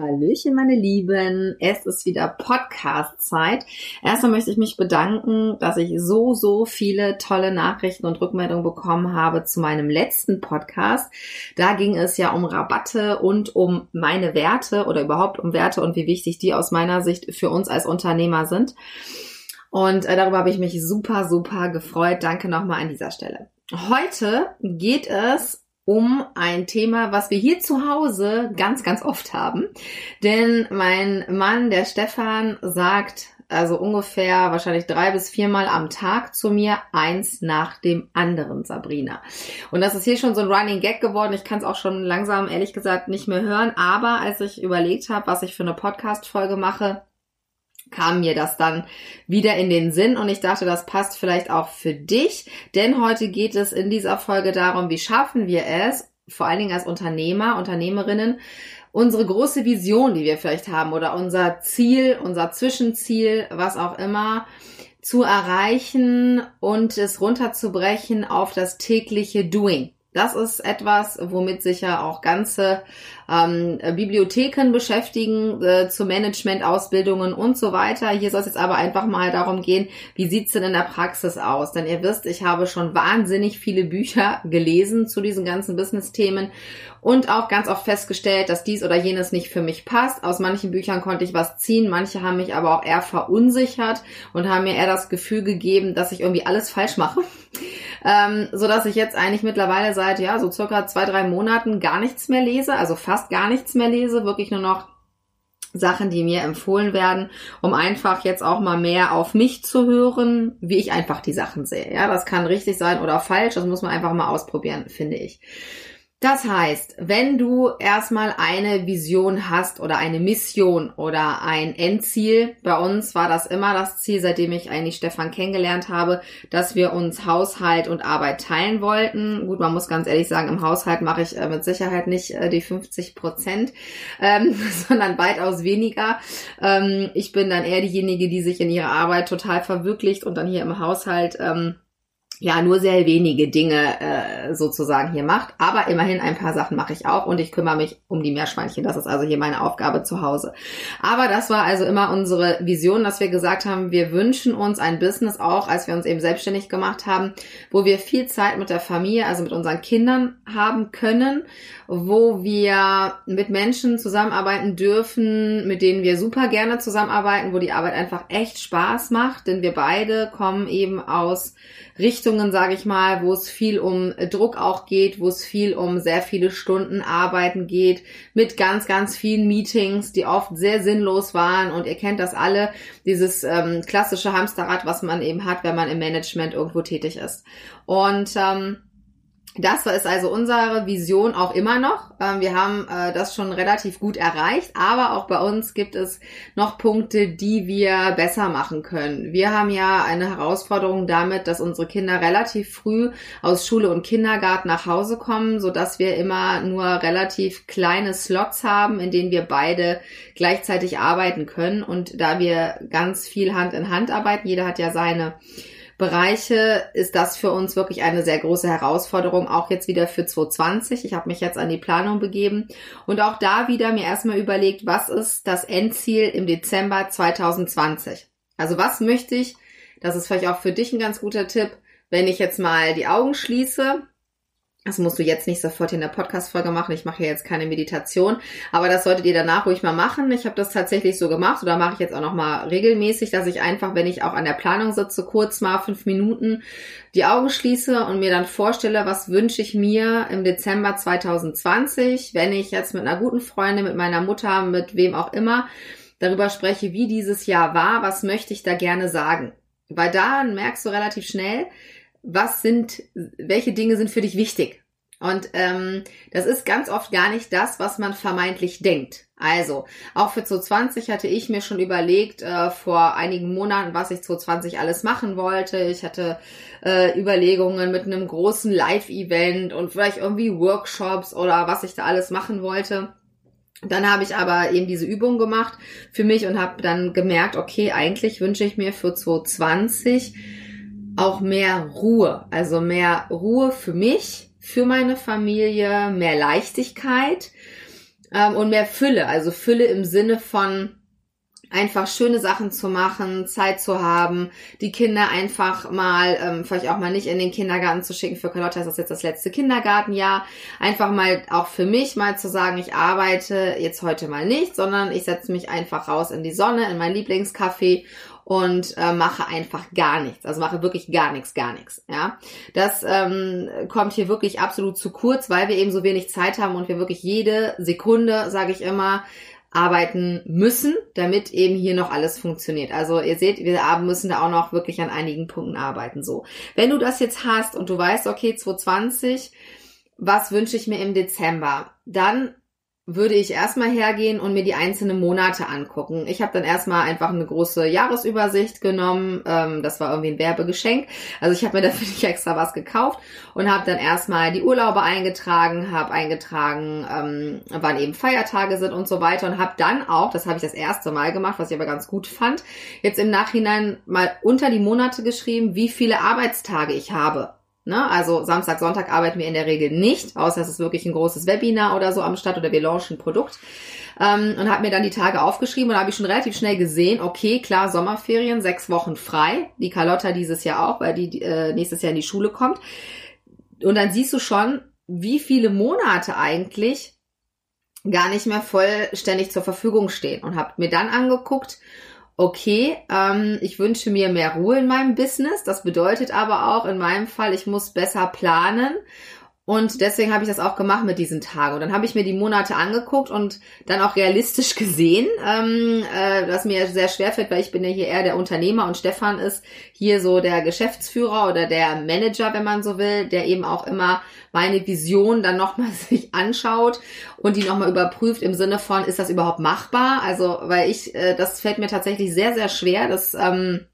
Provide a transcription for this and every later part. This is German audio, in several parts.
Hallöchen, meine Lieben. Es ist wieder Podcast-Zeit. Erstmal möchte ich mich bedanken, dass ich so, so viele tolle Nachrichten und Rückmeldungen bekommen habe zu meinem letzten Podcast. Da ging es ja um Rabatte und um meine Werte oder überhaupt um Werte und wie wichtig die aus meiner Sicht für uns als Unternehmer sind. Und äh, darüber habe ich mich super, super gefreut. Danke nochmal an dieser Stelle. Heute geht es um ein Thema, was wir hier zu Hause ganz, ganz oft haben. Denn mein Mann, der Stefan, sagt also ungefähr wahrscheinlich drei bis viermal am Tag zu mir, eins nach dem anderen, Sabrina. Und das ist hier schon so ein Running Gag geworden. Ich kann es auch schon langsam, ehrlich gesagt, nicht mehr hören. Aber als ich überlegt habe, was ich für eine Podcast-Folge mache, kam mir das dann wieder in den Sinn und ich dachte, das passt vielleicht auch für dich, denn heute geht es in dieser Folge darum, wie schaffen wir es, vor allen Dingen als Unternehmer, Unternehmerinnen, unsere große Vision, die wir vielleicht haben oder unser Ziel, unser Zwischenziel, was auch immer, zu erreichen und es runterzubrechen auf das tägliche Doing. Das ist etwas, womit sich ja auch ganze ähm, Bibliotheken beschäftigen, äh, zu Management-Ausbildungen und so weiter. Hier soll es jetzt aber einfach mal darum gehen, wie sieht's denn in der Praxis aus? Denn ihr wisst, ich habe schon wahnsinnig viele Bücher gelesen zu diesen ganzen Business-Themen und auch ganz oft festgestellt, dass dies oder jenes nicht für mich passt. Aus manchen Büchern konnte ich was ziehen, manche haben mich aber auch eher verunsichert und haben mir eher das Gefühl gegeben, dass ich irgendwie alles falsch mache. Ähm, so dass ich jetzt eigentlich mittlerweile seit ja so circa zwei drei Monaten gar nichts mehr lese, also fast gar nichts mehr lese, wirklich nur noch Sachen, die mir empfohlen werden, um einfach jetzt auch mal mehr auf mich zu hören, wie ich einfach die Sachen sehe. Ja, das kann richtig sein oder falsch, das muss man einfach mal ausprobieren, finde ich. Das heißt, wenn du erstmal eine Vision hast oder eine Mission oder ein Endziel, bei uns war das immer das Ziel, seitdem ich eigentlich Stefan kennengelernt habe, dass wir uns Haushalt und Arbeit teilen wollten. Gut, man muss ganz ehrlich sagen, im Haushalt mache ich äh, mit Sicherheit nicht äh, die 50 Prozent, ähm, sondern weitaus weniger. Ähm, ich bin dann eher diejenige, die sich in ihrer Arbeit total verwirklicht und dann hier im Haushalt ähm, ja nur sehr wenige Dinge äh, sozusagen hier macht. Aber immerhin ein paar Sachen mache ich auch und ich kümmere mich um die Meerschweinchen. Das ist also hier meine Aufgabe zu Hause. Aber das war also immer unsere Vision, dass wir gesagt haben, wir wünschen uns ein Business auch, als wir uns eben selbstständig gemacht haben, wo wir viel Zeit mit der Familie, also mit unseren Kindern haben können, wo wir mit Menschen zusammenarbeiten dürfen, mit denen wir super gerne zusammenarbeiten, wo die Arbeit einfach echt Spaß macht, denn wir beide kommen eben aus Richtungen, sage ich mal, wo es viel um Druck auch geht, wo es viel um sehr viele Stunden Arbeiten geht, mit ganz, ganz vielen Meetings, die oft sehr sinnlos waren. Und ihr kennt das alle, dieses ähm, klassische Hamsterrad, was man eben hat, wenn man im Management irgendwo tätig ist. Und ähm, das ist also unsere Vision auch immer noch. Ähm, wir haben äh, das schon relativ gut erreicht, aber auch bei uns gibt es noch Punkte, die wir besser machen können. Wir haben ja eine Herausforderung damit, dass unsere Kinder relativ früh aus Schule und Kindergarten nach Hause kommen, so dass wir immer nur relativ kleine Slots haben, in denen wir beide gleichzeitig arbeiten können. Und da wir ganz viel Hand in Hand arbeiten, jeder hat ja seine Bereiche ist das für uns wirklich eine sehr große Herausforderung, auch jetzt wieder für 2020. Ich habe mich jetzt an die Planung begeben und auch da wieder mir erstmal überlegt, was ist das Endziel im Dezember 2020? Also was möchte ich, das ist vielleicht auch für dich ein ganz guter Tipp, wenn ich jetzt mal die Augen schließe das musst du jetzt nicht sofort in der Podcast-Folge machen. Ich mache ja jetzt keine Meditation, aber das solltet ihr danach ruhig mal machen. Ich habe das tatsächlich so gemacht oder mache ich jetzt auch noch mal regelmäßig, dass ich einfach, wenn ich auch an der Planung sitze, kurz mal fünf Minuten die Augen schließe und mir dann vorstelle, was wünsche ich mir im Dezember 2020, wenn ich jetzt mit einer guten Freundin, mit meiner Mutter, mit wem auch immer darüber spreche, wie dieses Jahr war, was möchte ich da gerne sagen. Weil da merkst du relativ schnell, was sind, welche Dinge sind für dich wichtig? Und ähm, das ist ganz oft gar nicht das, was man vermeintlich denkt. Also, auch für 2020 hatte ich mir schon überlegt, äh, vor einigen Monaten, was ich 2020 alles machen wollte. Ich hatte äh, Überlegungen mit einem großen Live-Event und vielleicht irgendwie Workshops oder was ich da alles machen wollte. Dann habe ich aber eben diese Übung gemacht für mich und habe dann gemerkt, okay, eigentlich wünsche ich mir für 2020 auch mehr Ruhe. Also mehr Ruhe für mich, für meine Familie, mehr Leichtigkeit ähm, und mehr Fülle. Also Fülle im Sinne von einfach schöne Sachen zu machen, Zeit zu haben, die Kinder einfach mal, ähm, vielleicht auch mal nicht in den Kindergarten zu schicken. Für Carlotta ist das jetzt das letzte Kindergartenjahr. Einfach mal auch für mich mal zu sagen, ich arbeite jetzt heute mal nicht, sondern ich setze mich einfach raus in die Sonne, in mein Lieblingscafé und äh, mache einfach gar nichts. Also mache wirklich gar nichts, gar nichts. Ja, das ähm, kommt hier wirklich absolut zu kurz, weil wir eben so wenig Zeit haben und wir wirklich jede Sekunde, sage ich immer, arbeiten müssen, damit eben hier noch alles funktioniert. Also ihr seht, wir müssen da auch noch wirklich an einigen Punkten arbeiten. So, wenn du das jetzt hast und du weißt, okay, 2020, was wünsche ich mir im Dezember? Dann würde ich erstmal hergehen und mir die einzelnen Monate angucken. Ich habe dann erstmal einfach eine große Jahresübersicht genommen. Ähm, das war irgendwie ein Werbegeschenk. Also ich habe mir dafür nicht extra was gekauft und habe dann erstmal die Urlaube eingetragen, habe eingetragen, ähm, wann eben Feiertage sind und so weiter und habe dann auch, das habe ich das erste Mal gemacht, was ich aber ganz gut fand, jetzt im Nachhinein mal unter die Monate geschrieben, wie viele Arbeitstage ich habe. Ne? Also Samstag, Sonntag arbeiten wir in der Regel nicht, außer es ist wirklich ein großes Webinar oder so am Start oder wir launchen ein Produkt. Ähm, und habe mir dann die Tage aufgeschrieben und habe ich schon relativ schnell gesehen, okay, klar, Sommerferien, sechs Wochen frei. Die Carlotta dieses Jahr auch, weil die äh, nächstes Jahr in die Schule kommt. Und dann siehst du schon, wie viele Monate eigentlich gar nicht mehr vollständig zur Verfügung stehen. Und habe mir dann angeguckt, okay, ähm, ich wünsche mir mehr Ruhe in meinem Business. Das bedeutet aber auch in meinem Fall, ich muss besser planen und deswegen habe ich das auch gemacht mit diesen Tagen. Und dann habe ich mir die Monate angeguckt und dann auch realistisch gesehen, ähm, äh, was mir sehr schwer fällt, weil ich bin ja hier eher der Unternehmer und Stefan ist hier so der Geschäftsführer oder der Manager, wenn man so will, der eben auch immer meine Vision dann nochmal sich anschaut und die nochmal überprüft im Sinne von, ist das überhaupt machbar? Also, weil ich, äh, das fällt mir tatsächlich sehr, sehr schwer, das ähm,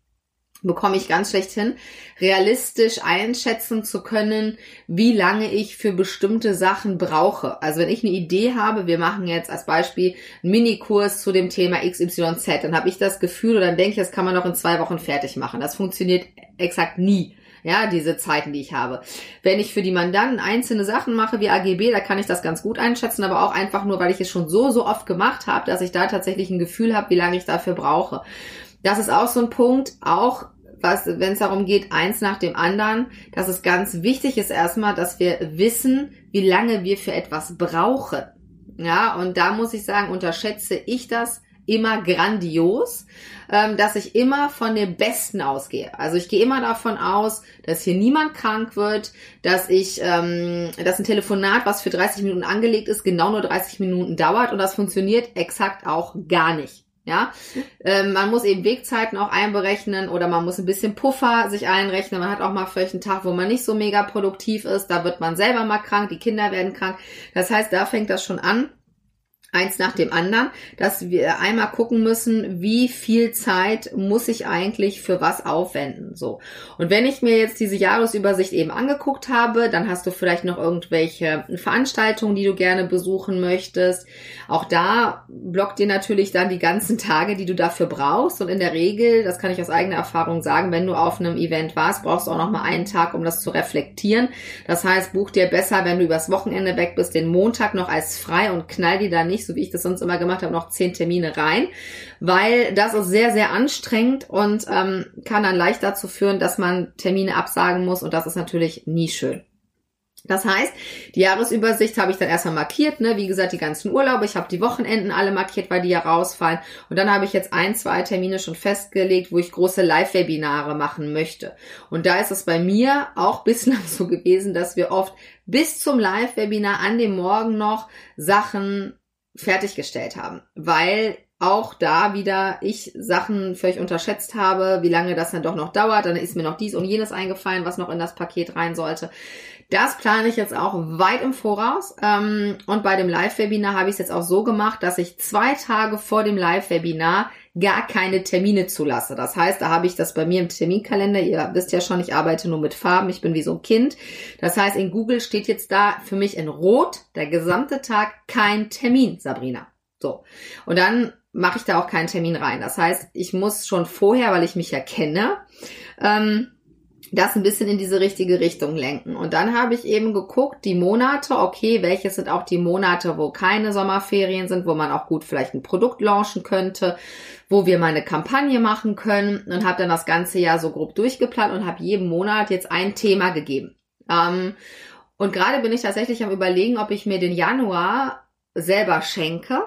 bekomme ich ganz schlecht hin, realistisch einschätzen zu können, wie lange ich für bestimmte Sachen brauche. Also wenn ich eine Idee habe, wir machen jetzt als Beispiel einen Minikurs zu dem Thema XYZ, dann habe ich das Gefühl oder dann denke ich, das kann man noch in zwei Wochen fertig machen. Das funktioniert exakt nie. Ja, diese Zeiten, die ich habe. Wenn ich für die Mandanten einzelne Sachen mache wie AGB, da kann ich das ganz gut einschätzen, aber auch einfach nur, weil ich es schon so, so oft gemacht habe, dass ich da tatsächlich ein Gefühl habe, wie lange ich dafür brauche. Das ist auch so ein Punkt, auch was, wenn es darum geht, eins nach dem anderen, dass es ganz wichtig ist erstmal, dass wir wissen, wie lange wir für etwas brauchen. Ja, und da muss ich sagen, unterschätze ich das immer grandios, ähm, dass ich immer von dem Besten ausgehe. Also ich gehe immer davon aus, dass hier niemand krank wird, dass ich, ähm, dass ein Telefonat, was für 30 Minuten angelegt ist, genau nur 30 Minuten dauert und das funktioniert exakt auch gar nicht. Ja, ähm, man muss eben Wegzeiten auch einberechnen oder man muss ein bisschen Puffer sich einrechnen. Man hat auch mal vielleicht einen Tag, wo man nicht so mega produktiv ist. Da wird man selber mal krank, die Kinder werden krank. Das heißt, da fängt das schon an eins nach dem anderen, dass wir einmal gucken müssen, wie viel Zeit muss ich eigentlich für was aufwenden, so. Und wenn ich mir jetzt diese Jahresübersicht eben angeguckt habe, dann hast du vielleicht noch irgendwelche Veranstaltungen, die du gerne besuchen möchtest. Auch da blockt dir natürlich dann die ganzen Tage, die du dafür brauchst und in der Regel, das kann ich aus eigener Erfahrung sagen, wenn du auf einem Event warst, brauchst du auch noch mal einen Tag, um das zu reflektieren. Das heißt, buch dir besser, wenn du übers Wochenende weg bist, den Montag noch als frei und knall die da nicht so wie ich das sonst immer gemacht habe, noch zehn Termine rein, weil das ist sehr, sehr anstrengend und ähm, kann dann leicht dazu führen, dass man Termine absagen muss und das ist natürlich nie schön. Das heißt, die Jahresübersicht habe ich dann erstmal markiert, ne? Wie gesagt, die ganzen Urlaube. Ich habe die Wochenenden alle markiert, weil die ja rausfallen. Und dann habe ich jetzt ein, zwei Termine schon festgelegt, wo ich große Live-Webinare machen möchte. Und da ist es bei mir auch bislang so gewesen, dass wir oft bis zum Live-Webinar an dem Morgen noch Sachen fertiggestellt haben, weil auch da wieder ich Sachen völlig unterschätzt habe, wie lange das dann doch noch dauert. Dann ist mir noch dies und jenes eingefallen, was noch in das Paket rein sollte. Das plane ich jetzt auch weit im Voraus. Ähm, und bei dem Live-Webinar habe ich es jetzt auch so gemacht, dass ich zwei Tage vor dem Live-Webinar gar keine Termine zulasse. Das heißt, da habe ich das bei mir im Terminkalender. Ihr wisst ja schon, ich arbeite nur mit Farben. Ich bin wie so ein Kind. Das heißt, in Google steht jetzt da für mich in Rot der gesamte Tag kein Termin, Sabrina. So. Und dann mache ich da auch keinen Termin rein. Das heißt, ich muss schon vorher, weil ich mich ja kenne, ähm, das ein bisschen in diese richtige Richtung lenken. Und dann habe ich eben geguckt, die Monate, okay, welche sind auch die Monate, wo keine Sommerferien sind, wo man auch gut vielleicht ein Produkt launchen könnte, wo wir mal eine Kampagne machen können und habe dann das ganze Jahr so grob durchgeplant und habe jeden Monat jetzt ein Thema gegeben. Ähm, und gerade bin ich tatsächlich am überlegen, ob ich mir den Januar selber schenke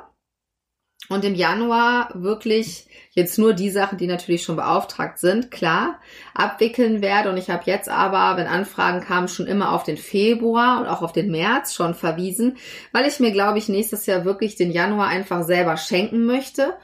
und im Januar wirklich jetzt nur die Sachen, die natürlich schon beauftragt sind, klar, abwickeln werde. Und ich habe jetzt aber, wenn Anfragen kamen, schon immer auf den Februar und auch auf den März schon verwiesen, weil ich mir, glaube ich, nächstes Jahr wirklich den Januar einfach selber schenken möchte,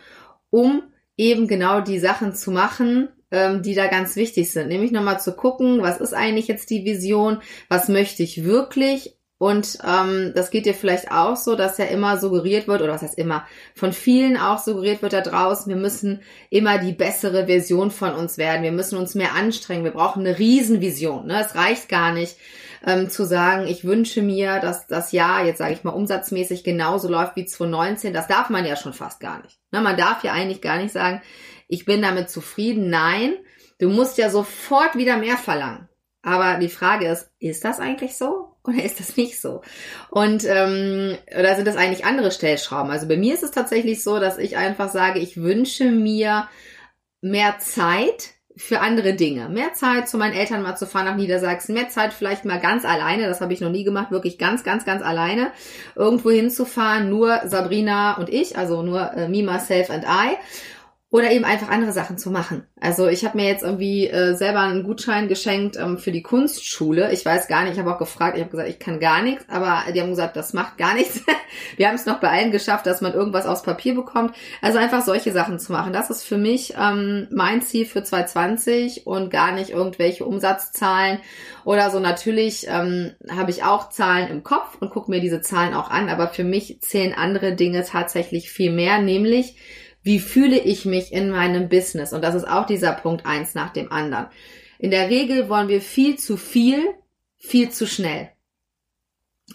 um eben genau die Sachen zu machen, ähm, die da ganz wichtig sind. Nämlich nochmal zu gucken, was ist eigentlich jetzt die Vision, was möchte ich wirklich und ähm, das geht dir vielleicht auch so, dass ja immer suggeriert wird, oder was heißt immer, von vielen auch suggeriert wird da draußen, wir müssen immer die bessere Version von uns werden, wir müssen uns mehr anstrengen, wir brauchen eine Riesenvision. Ne? Es reicht gar nicht ähm, zu sagen, ich wünsche mir, dass das Jahr, jetzt sage ich mal, umsatzmäßig genauso läuft wie 2019. Das darf man ja schon fast gar nicht. Ne? Man darf ja eigentlich gar nicht sagen, ich bin damit zufrieden. Nein, du musst ja sofort wieder mehr verlangen. Aber die Frage ist, ist das eigentlich so? Oder ist das nicht so? Und ähm, oder sind das eigentlich andere Stellschrauben? Also bei mir ist es tatsächlich so, dass ich einfach sage, ich wünsche mir mehr Zeit für andere Dinge. Mehr Zeit zu meinen Eltern mal zu fahren nach Niedersachsen, mehr Zeit vielleicht mal ganz alleine, das habe ich noch nie gemacht, wirklich ganz, ganz, ganz alleine, irgendwo hinzufahren, nur Sabrina und ich, also nur äh, me, myself and I oder eben einfach andere Sachen zu machen. Also ich habe mir jetzt irgendwie äh, selber einen Gutschein geschenkt ähm, für die Kunstschule. Ich weiß gar nicht, ich habe auch gefragt, ich habe gesagt, ich kann gar nichts, aber die haben gesagt, das macht gar nichts. Wir haben es noch bei allen geschafft, dass man irgendwas aus Papier bekommt. Also einfach solche Sachen zu machen. Das ist für mich ähm, mein Ziel für 2020 und gar nicht irgendwelche Umsatzzahlen oder so. Natürlich ähm, habe ich auch Zahlen im Kopf und gucke mir diese Zahlen auch an, aber für mich zählen andere Dinge tatsächlich viel mehr, nämlich wie fühle ich mich in meinem Business? Und das ist auch dieser Punkt eins nach dem anderen. In der Regel wollen wir viel zu viel, viel zu schnell.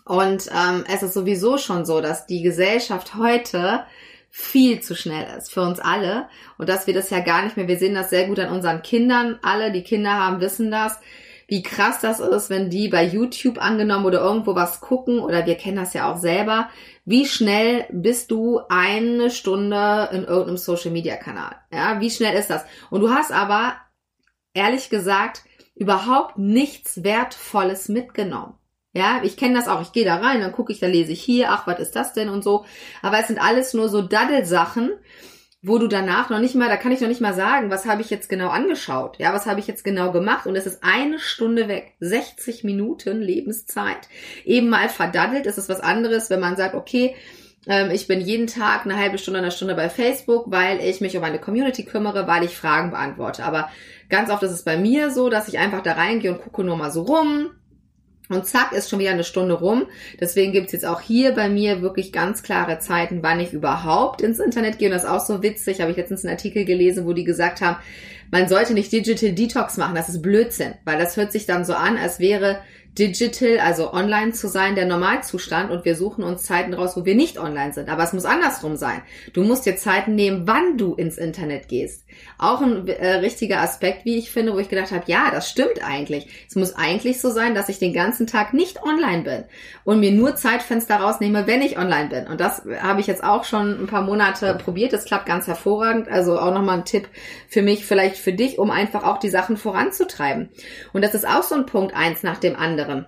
Und ähm, es ist sowieso schon so, dass die Gesellschaft heute viel zu schnell ist für uns alle und dass wir das ja gar nicht mehr, wir sehen das sehr gut an unseren Kindern, alle, die Kinder haben, wissen das, wie krass das ist, wenn die bei YouTube angenommen oder irgendwo was gucken oder wir kennen das ja auch selber. Wie schnell bist du eine Stunde in irgendeinem Social Media Kanal? Ja, wie schnell ist das? Und du hast aber ehrlich gesagt überhaupt nichts Wertvolles mitgenommen. Ja, ich kenne das auch. Ich gehe da rein, dann gucke ich, da lese ich hier, ach, was ist das denn und so. Aber es sind alles nur so Daddelsachen, wo du danach noch nicht mal, da kann ich noch nicht mal sagen, was habe ich jetzt genau angeschaut, ja, was habe ich jetzt genau gemacht? Und es ist eine Stunde weg, 60 Minuten Lebenszeit, eben mal verdaddelt, es ist was anderes, wenn man sagt, okay, ähm, ich bin jeden Tag eine halbe Stunde, eine Stunde bei Facebook, weil ich mich um eine Community kümmere, weil ich Fragen beantworte, aber ganz oft ist es bei mir so, dass ich einfach da reingehe und gucke nur mal so rum, und zack, ist schon wieder eine Stunde rum. Deswegen gibt's jetzt auch hier bei mir wirklich ganz klare Zeiten, wann ich überhaupt ins Internet gehe. Und das ist auch so witzig, habe ich letztens einen Artikel gelesen, wo die gesagt haben, man sollte nicht Digital Detox machen. Das ist Blödsinn, weil das hört sich dann so an, als wäre digital, also online zu sein, der Normalzustand und wir suchen uns Zeiten raus, wo wir nicht online sind. Aber es muss andersrum sein. Du musst dir Zeiten nehmen, wann du ins Internet gehst. Auch ein äh, richtiger Aspekt, wie ich finde, wo ich gedacht habe, ja, das stimmt eigentlich. Es muss eigentlich so sein, dass ich den ganzen Tag nicht online bin und mir nur Zeitfenster rausnehme, wenn ich online bin. Und das habe ich jetzt auch schon ein paar Monate probiert. Das klappt ganz hervorragend. Also auch nochmal ein Tipp für mich, vielleicht für dich, um einfach auch die Sachen voranzutreiben. Und das ist auch so ein Punkt eins nach dem anderen anderen.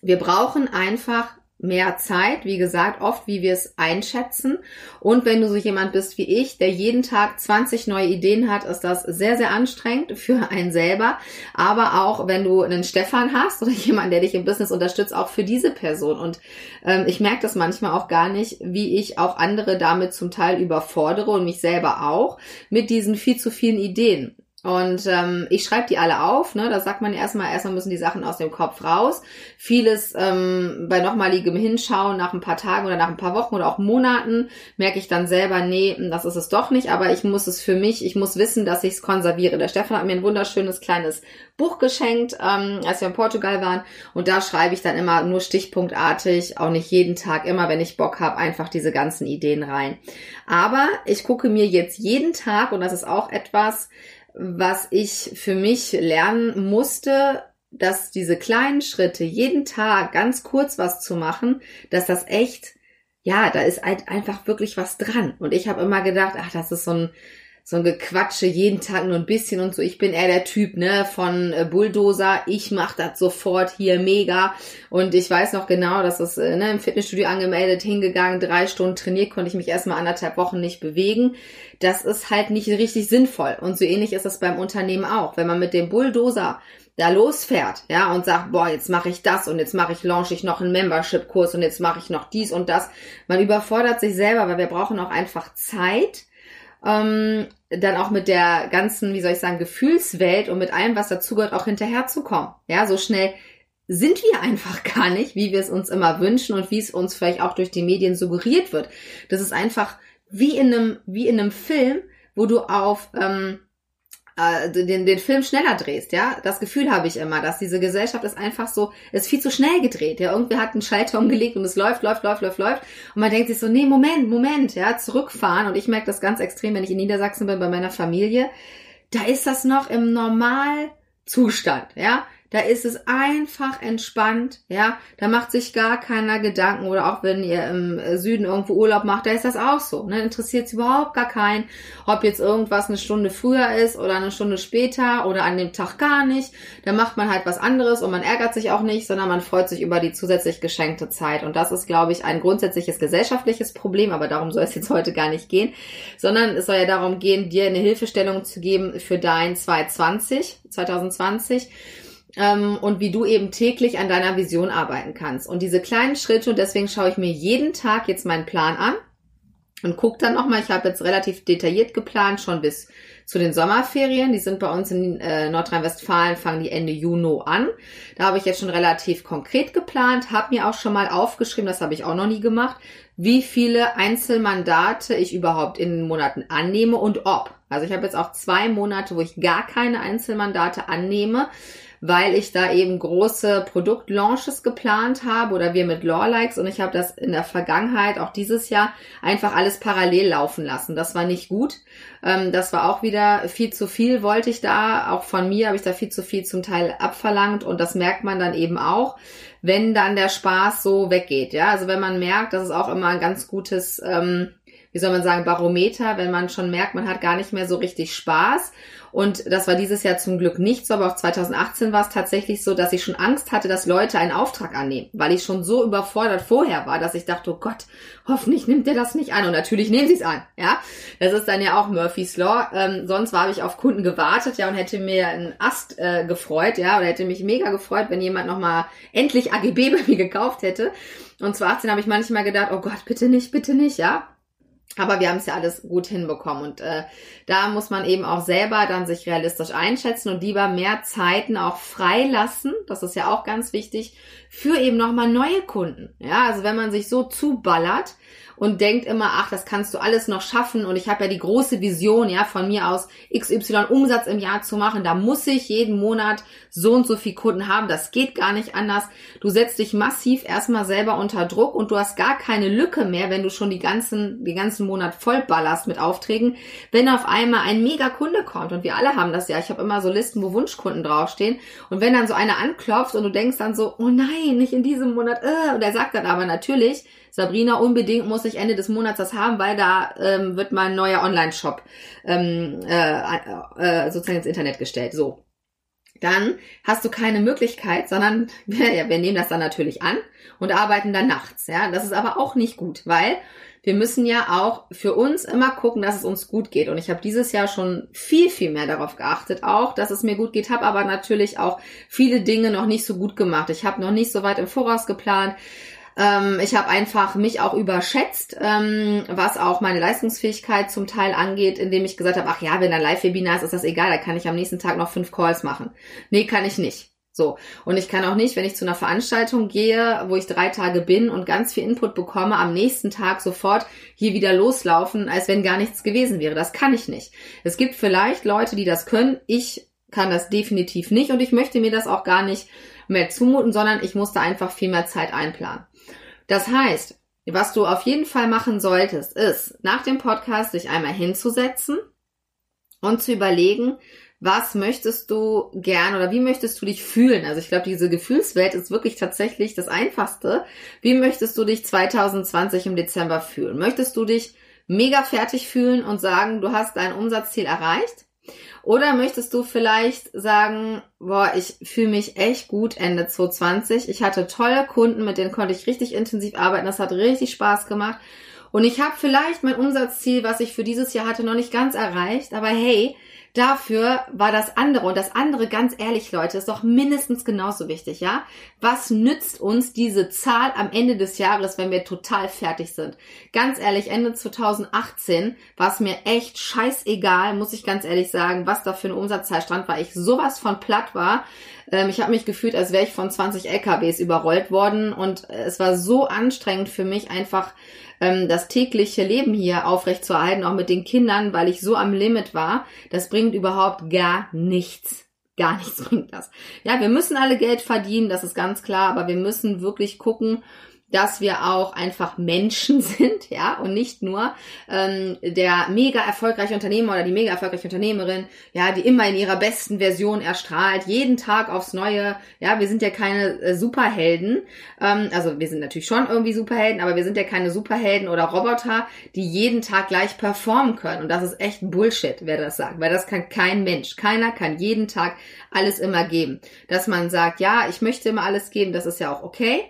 Wir brauchen einfach mehr Zeit, wie gesagt, oft wie wir es einschätzen. Und wenn du so jemand bist wie ich, der jeden Tag 20 neue Ideen hat, ist das sehr, sehr anstrengend für einen selber. Aber auch wenn du einen Stefan hast oder jemanden, der dich im Business unterstützt, auch für diese Person. Und ähm, ich merke das manchmal auch gar nicht, wie ich auch andere damit zum Teil überfordere und mich selber auch mit diesen viel zu vielen Ideen. Und ähm, ich schreibe die alle auf, ne? Da sagt man erstmal, erstmal müssen die Sachen aus dem Kopf raus. Vieles ähm, bei nochmaligem Hinschauen nach ein paar Tagen oder nach ein paar Wochen oder auch Monaten merke ich dann selber, nee, das ist es doch nicht, aber ich muss es für mich, ich muss wissen, dass ich es konserviere. Der Stefan hat mir ein wunderschönes kleines Buch geschenkt, ähm, als wir in Portugal waren. Und da schreibe ich dann immer nur stichpunktartig, auch nicht jeden Tag, immer wenn ich Bock habe, einfach diese ganzen Ideen rein. Aber ich gucke mir jetzt jeden Tag, und das ist auch etwas, was ich für mich lernen musste, dass diese kleinen Schritte, jeden Tag ganz kurz was zu machen, dass das echt, ja, da ist halt einfach wirklich was dran. Und ich habe immer gedacht, ach, das ist so ein so ein Gequatsche jeden Tag nur ein bisschen und so. Ich bin eher der Typ, ne, von äh, Bulldozer. Ich mach das sofort hier mega. Und ich weiß noch genau, dass es äh, ne, im Fitnessstudio angemeldet, hingegangen, drei Stunden trainiert, konnte ich mich erstmal anderthalb Wochen nicht bewegen. Das ist halt nicht richtig sinnvoll. Und so ähnlich ist es beim Unternehmen auch. Wenn man mit dem Bulldozer da losfährt, ja, und sagt, boah, jetzt mache ich das und jetzt mache ich, launch ich noch einen Membership-Kurs und jetzt mache ich noch dies und das. Man überfordert sich selber, weil wir brauchen auch einfach Zeit, ähm, dann auch mit der ganzen, wie soll ich sagen, Gefühlswelt und mit allem, was dazugehört, auch hinterherzukommen. Ja, so schnell sind wir einfach gar nicht, wie wir es uns immer wünschen und wie es uns vielleicht auch durch die Medien suggeriert wird. Das ist einfach wie in einem, wie in einem Film, wo du auf ähm, äh, den, den Film schneller drehst, ja. Das Gefühl habe ich immer, dass diese Gesellschaft ist einfach so, ist viel zu schnell gedreht, ja. Irgendwie hat einen Schalter umgelegt und es läuft, läuft, läuft, läuft, läuft. Und man denkt sich so, nee, Moment, Moment, ja, zurückfahren. Und ich merke das ganz extrem, wenn ich in Niedersachsen bin bei meiner Familie. Da ist das noch im Normalzustand, ja. Da ist es einfach entspannt, ja. Da macht sich gar keiner Gedanken oder auch wenn ihr im Süden irgendwo Urlaub macht, da ist das auch so. Ne? Interessiert es überhaupt gar keinen, ob jetzt irgendwas eine Stunde früher ist oder eine Stunde später oder an dem Tag gar nicht. Da macht man halt was anderes und man ärgert sich auch nicht, sondern man freut sich über die zusätzlich geschenkte Zeit. Und das ist, glaube ich, ein grundsätzliches gesellschaftliches Problem, aber darum soll es jetzt heute gar nicht gehen, sondern es soll ja darum gehen, dir eine Hilfestellung zu geben für dein 2020, 2020 ähm, und wie du eben täglich an deiner Vision arbeiten kannst. Und diese kleinen Schritte, und deswegen schaue ich mir jeden Tag jetzt meinen Plan an und gucke dann nochmal, ich habe jetzt relativ detailliert geplant, schon bis zu den Sommerferien. Die sind bei uns in äh, Nordrhein-Westfalen, fangen die Ende Juni an. Da habe ich jetzt schon relativ konkret geplant, habe mir auch schon mal aufgeschrieben, das habe ich auch noch nie gemacht, wie viele Einzelmandate ich überhaupt in den Monaten annehme und ob. Also ich habe jetzt auch zwei Monate, wo ich gar keine Einzelmandate annehme weil ich da eben große Produktlaunches geplant habe oder wir mit Lawlikes und ich habe das in der Vergangenheit, auch dieses Jahr, einfach alles parallel laufen lassen. Das war nicht gut. Ähm, das war auch wieder viel zu viel, wollte ich da. Auch von mir habe ich da viel zu viel zum Teil abverlangt und das merkt man dann eben auch, wenn dann der Spaß so weggeht. Ja, also wenn man merkt, das ist auch immer ein ganz gutes, ähm, wie soll man sagen, Barometer, wenn man schon merkt, man hat gar nicht mehr so richtig Spaß und das war dieses Jahr zum Glück nicht so, aber auch 2018 war es tatsächlich so, dass ich schon Angst hatte, dass Leute einen Auftrag annehmen, weil ich schon so überfordert vorher war, dass ich dachte, oh Gott, hoffentlich nimmt der das nicht an. Und natürlich nehmen sie es an, ja. Das ist dann ja auch Murphy's Law. Ähm, sonst war ich auf Kunden gewartet, ja, und hätte mir einen Ast äh, gefreut, ja, oder hätte mich mega gefreut, wenn jemand nochmal endlich AGB bei mir gekauft hätte. Und 2018 habe ich manchmal gedacht, oh Gott, bitte nicht, bitte nicht, ja. Aber wir haben es ja alles gut hinbekommen und äh, da muss man eben auch selber dann sich realistisch einschätzen und lieber mehr Zeiten auch freilassen. Das ist ja auch ganz wichtig für eben nochmal neue Kunden. Ja, also wenn man sich so zuballert, und denkt immer, ach, das kannst du alles noch schaffen. Und ich habe ja die große Vision, ja, von mir aus XY Umsatz im Jahr zu machen, da muss ich jeden Monat so und so viel Kunden haben, das geht gar nicht anders. Du setzt dich massiv erstmal selber unter Druck und du hast gar keine Lücke mehr, wenn du schon die ganzen, den ganzen Monat vollballerst mit Aufträgen, wenn auf einmal ein mega Kunde kommt. Und wir alle haben das ja, ich habe immer so Listen, wo Wunschkunden draufstehen. Und wenn dann so einer anklopft und du denkst dann so, oh nein, nicht in diesem Monat, äh, und er sagt dann aber natürlich, Sabrina, unbedingt muss ich Ende des Monats das haben, weil da ähm, wird mein neuer Online-Shop ähm, äh, äh, sozusagen ins Internet gestellt. So. dann hast du keine Möglichkeit, sondern ja, wir nehmen das dann natürlich an und arbeiten dann nachts. Ja, das ist aber auch nicht gut, weil wir müssen ja auch für uns immer gucken, dass es uns gut geht. Und ich habe dieses Jahr schon viel, viel mehr darauf geachtet, auch, dass es mir gut geht, habe aber natürlich auch viele Dinge noch nicht so gut gemacht. Ich habe noch nicht so weit im Voraus geplant. Ähm, ich habe einfach mich auch überschätzt, ähm, was auch meine Leistungsfähigkeit zum Teil angeht, indem ich gesagt habe, ach ja, wenn ein Live-Webinar ist, ist das egal, da kann ich am nächsten Tag noch fünf Calls machen. Nee, kann ich nicht. So. Und ich kann auch nicht, wenn ich zu einer Veranstaltung gehe, wo ich drei Tage bin und ganz viel Input bekomme, am nächsten Tag sofort hier wieder loslaufen, als wenn gar nichts gewesen wäre. Das kann ich nicht. Es gibt vielleicht Leute, die das können. Ich kann das definitiv nicht und ich möchte mir das auch gar nicht mehr zumuten, sondern ich musste einfach viel mehr Zeit einplanen. Das heißt, was du auf jeden Fall machen solltest, ist, nach dem Podcast dich einmal hinzusetzen und zu überlegen, was möchtest du gern oder wie möchtest du dich fühlen? Also ich glaube, diese Gefühlswelt ist wirklich tatsächlich das Einfachste. Wie möchtest du dich 2020 im Dezember fühlen? Möchtest du dich mega fertig fühlen und sagen, du hast dein Umsatzziel erreicht? Oder möchtest du vielleicht sagen, boah, ich fühle mich echt gut Ende 2020. Ich hatte tolle Kunden, mit denen konnte ich richtig intensiv arbeiten. Das hat richtig Spaß gemacht. Und ich habe vielleicht mein Umsatzziel, was ich für dieses Jahr hatte, noch nicht ganz erreicht. Aber hey, Dafür war das andere und das andere, ganz ehrlich, Leute, ist doch mindestens genauso wichtig, ja? Was nützt uns diese Zahl am Ende des Jahres, wenn wir total fertig sind? Ganz ehrlich, Ende 2018 war es mir echt scheißegal, muss ich ganz ehrlich sagen, was da für eine Umsatzzahl stand, weil ich sowas von platt war. Ähm, ich habe mich gefühlt, als wäre ich von 20 LKWs überrollt worden und es war so anstrengend für mich einfach ähm, das tägliche Leben hier aufrechtzuerhalten, auch mit den Kindern, weil ich so am Limit war. Das bringt überhaupt gar nichts. Gar nichts bringt das. Ja, wir müssen alle Geld verdienen, das ist ganz klar, aber wir müssen wirklich gucken, dass wir auch einfach Menschen sind, ja, und nicht nur ähm, der mega erfolgreiche Unternehmer oder die mega erfolgreiche Unternehmerin, ja, die immer in ihrer besten Version erstrahlt, jeden Tag aufs Neue. Ja, wir sind ja keine äh, Superhelden, ähm, also wir sind natürlich schon irgendwie Superhelden, aber wir sind ja keine Superhelden oder Roboter, die jeden Tag gleich performen können. Und das ist echt Bullshit, wer das sagt, weil das kann kein Mensch. Keiner kann jeden Tag alles immer geben. Dass man sagt, ja, ich möchte immer alles geben, das ist ja auch okay.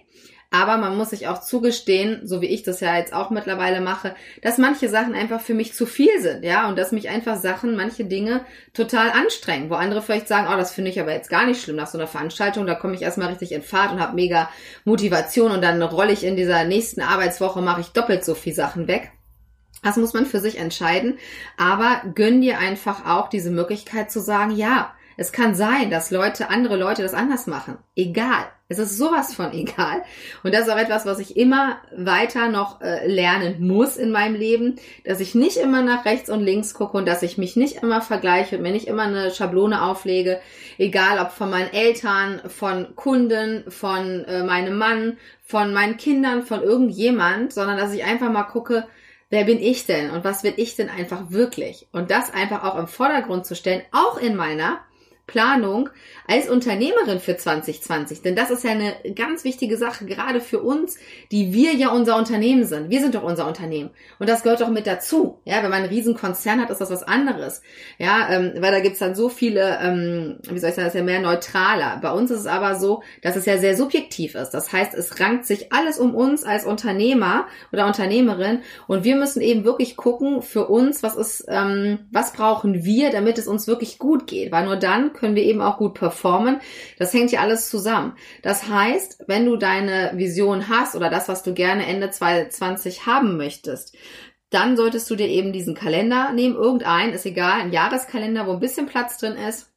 Aber man muss sich auch zugestehen, so wie ich das ja jetzt auch mittlerweile mache, dass manche Sachen einfach für mich zu viel sind, ja, und dass mich einfach Sachen, manche Dinge total anstrengen, wo andere vielleicht sagen, oh, das finde ich aber jetzt gar nicht schlimm nach so einer Veranstaltung, da komme ich erstmal richtig in Fahrt und habe mega Motivation und dann rolle ich in dieser nächsten Arbeitswoche, mache ich doppelt so viel Sachen weg. Das muss man für sich entscheiden, aber gönn dir einfach auch diese Möglichkeit zu sagen, ja, es kann sein, dass Leute, andere Leute das anders machen. Egal. Es ist sowas von egal. Und das ist auch etwas, was ich immer weiter noch äh, lernen muss in meinem Leben, dass ich nicht immer nach rechts und links gucke und dass ich mich nicht immer vergleiche und mir nicht immer eine Schablone auflege, egal ob von meinen Eltern, von Kunden, von äh, meinem Mann, von meinen Kindern, von irgendjemand, sondern dass ich einfach mal gucke, wer bin ich denn und was will ich denn einfach wirklich? Und das einfach auch im Vordergrund zu stellen, auch in meiner Planung als Unternehmerin für 2020. Denn das ist ja eine ganz wichtige Sache, gerade für uns, die wir ja unser Unternehmen sind. Wir sind doch unser Unternehmen. Und das gehört doch mit dazu. Ja, wenn man einen riesen Konzern hat, ist das was anderes. Ja, ähm, weil da gibt's dann so viele, ähm, wie soll ich sagen, das ist ja mehr neutraler. Bei uns ist es aber so, dass es ja sehr subjektiv ist. Das heißt, es rankt sich alles um uns als Unternehmer oder Unternehmerin und wir müssen eben wirklich gucken für uns, was ist, ähm, was brauchen wir, damit es uns wirklich gut geht. Weil nur dann können wir eben auch gut performen. Das hängt ja alles zusammen. Das heißt, wenn du deine Vision hast oder das, was du gerne Ende 2020 haben möchtest, dann solltest du dir eben diesen Kalender nehmen, irgendein, ist egal, ein Jahreskalender, wo ein bisschen Platz drin ist.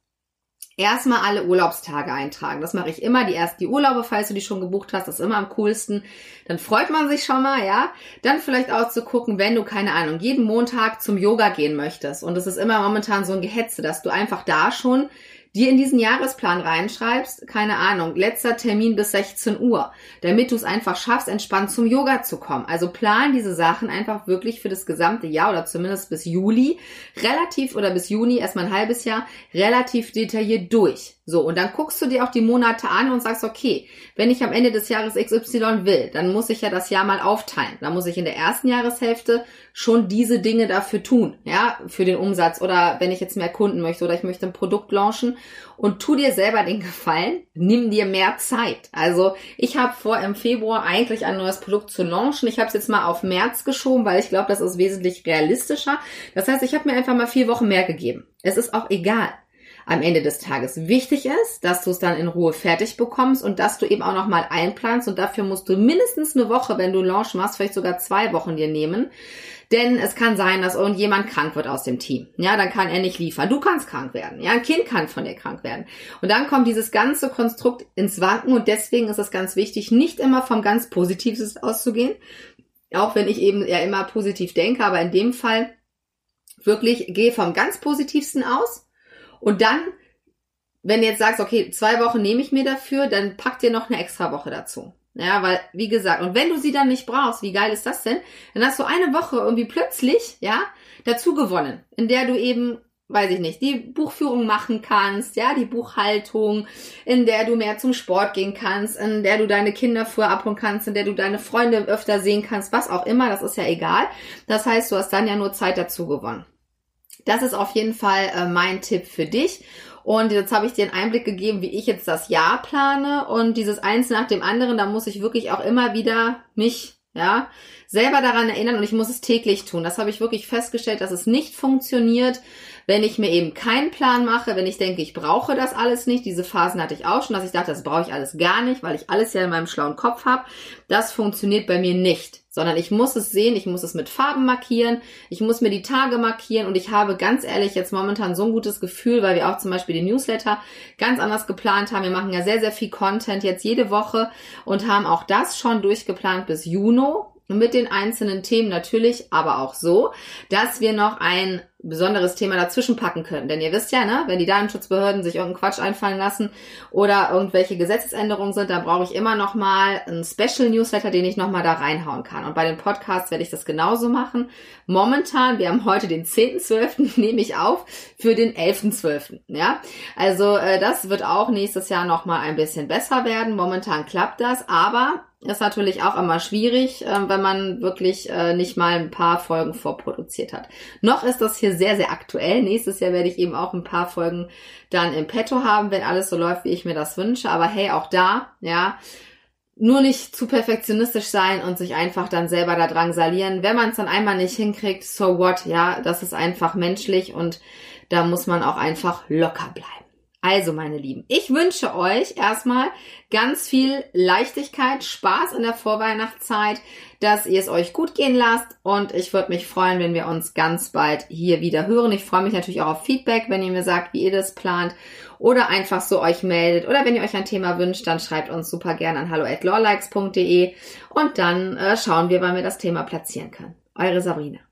Erstmal alle Urlaubstage eintragen. Das mache ich immer. Die ersten die Urlaube, falls du die schon gebucht hast, das ist immer am coolsten. Dann freut man sich schon mal, ja. Dann vielleicht auch zu gucken, wenn du, keine Ahnung, jeden Montag zum Yoga gehen möchtest. Und es ist immer momentan so ein Gehetze, dass du einfach da schon dir in diesen Jahresplan reinschreibst, keine Ahnung, letzter Termin bis 16 Uhr, damit du es einfach schaffst, entspannt zum Yoga zu kommen. Also plan diese Sachen einfach wirklich für das gesamte Jahr oder zumindest bis Juli relativ oder bis Juni erstmal ein halbes Jahr relativ detailliert durch. So, und dann guckst du dir auch die Monate an und sagst, okay, wenn ich am Ende des Jahres XY will, dann muss ich ja das Jahr mal aufteilen. Dann muss ich in der ersten Jahreshälfte schon diese Dinge dafür tun, ja, für den Umsatz oder wenn ich jetzt mehr Kunden möchte oder ich möchte ein Produkt launchen und tu dir selber den Gefallen, nimm dir mehr Zeit. Also ich habe vor, im Februar eigentlich ein neues Produkt zu launchen. Ich habe es jetzt mal auf März geschoben, weil ich glaube, das ist wesentlich realistischer. Das heißt, ich habe mir einfach mal vier Wochen mehr gegeben. Es ist auch egal am Ende des Tages. Wichtig ist, dass du es dann in Ruhe fertig bekommst und dass du eben auch nochmal einplanst und dafür musst du mindestens eine Woche, wenn du Launch machst, vielleicht sogar zwei Wochen dir nehmen. Denn es kann sein, dass irgendjemand krank wird aus dem Team. Ja, dann kann er nicht liefern. Du kannst krank werden. Ja, ein Kind kann von dir krank werden. Und dann kommt dieses ganze Konstrukt ins Wanken und deswegen ist es ganz wichtig, nicht immer vom ganz Positivsten auszugehen. Auch wenn ich eben ja immer positiv denke, aber in dem Fall wirklich geh vom ganz Positivsten aus und dann, wenn du jetzt sagst, okay, zwei Wochen nehme ich mir dafür, dann pack dir noch eine extra Woche dazu. Ja, weil, wie gesagt, und wenn du sie dann nicht brauchst, wie geil ist das denn? Dann hast du eine Woche irgendwie plötzlich, ja, dazu gewonnen, in der du eben, weiß ich nicht, die Buchführung machen kannst, ja, die Buchhaltung, in der du mehr zum Sport gehen kannst, in der du deine Kinder früher abholen kannst, in der du deine Freunde öfter sehen kannst, was auch immer, das ist ja egal. Das heißt, du hast dann ja nur Zeit dazu gewonnen. Das ist auf jeden Fall äh, mein Tipp für dich. Und jetzt habe ich dir einen Einblick gegeben, wie ich jetzt das Jahr plane. Und dieses eins nach dem anderen, da muss ich wirklich auch immer wieder mich, ja, selber daran erinnern und ich muss es täglich tun. Das habe ich wirklich festgestellt, dass es nicht funktioniert, wenn ich mir eben keinen Plan mache, wenn ich denke, ich brauche das alles nicht. Diese Phasen hatte ich auch schon, dass ich dachte, das brauche ich alles gar nicht, weil ich alles ja in meinem schlauen Kopf habe. Das funktioniert bei mir nicht sondern ich muss es sehen, ich muss es mit Farben markieren, ich muss mir die Tage markieren und ich habe ganz ehrlich jetzt momentan so ein gutes Gefühl, weil wir auch zum Beispiel den Newsletter ganz anders geplant haben. Wir machen ja sehr, sehr viel Content jetzt jede Woche und haben auch das schon durchgeplant bis Juni mit den einzelnen Themen natürlich, aber auch so, dass wir noch ein besonderes Thema dazwischen packen können. Denn ihr wisst ja, ne, wenn die Datenschutzbehörden sich irgendeinen Quatsch einfallen lassen oder irgendwelche Gesetzesänderungen sind, dann brauche ich immer noch mal einen Special Newsletter, den ich noch mal da reinhauen kann. Und bei den Podcasts werde ich das genauso machen. Momentan, wir haben heute den 10.12., nehme ich auf für den 11.12. Ja, also äh, das wird auch nächstes Jahr noch mal ein bisschen besser werden. Momentan klappt das, aber ist natürlich auch immer schwierig, äh, wenn man wirklich äh, nicht mal ein paar Folgen vorproduziert hat. Noch ist das hier sehr, sehr aktuell. Nächstes Jahr werde ich eben auch ein paar Folgen dann im Petto haben, wenn alles so läuft, wie ich mir das wünsche. Aber hey, auch da, ja, nur nicht zu perfektionistisch sein und sich einfach dann selber da drangsalieren. Wenn man es dann einmal nicht hinkriegt, so what, ja, das ist einfach menschlich und da muss man auch einfach locker bleiben. Also, meine Lieben, ich wünsche euch erstmal ganz viel Leichtigkeit, Spaß in der Vorweihnachtszeit, dass ihr es euch gut gehen lasst und ich würde mich freuen, wenn wir uns ganz bald hier wieder hören. Ich freue mich natürlich auch auf Feedback, wenn ihr mir sagt, wie ihr das plant oder einfach so euch meldet oder wenn ihr euch ein Thema wünscht, dann schreibt uns super gerne an hallo at und dann äh, schauen wir, wann wir das Thema platzieren können. Eure Sabrina.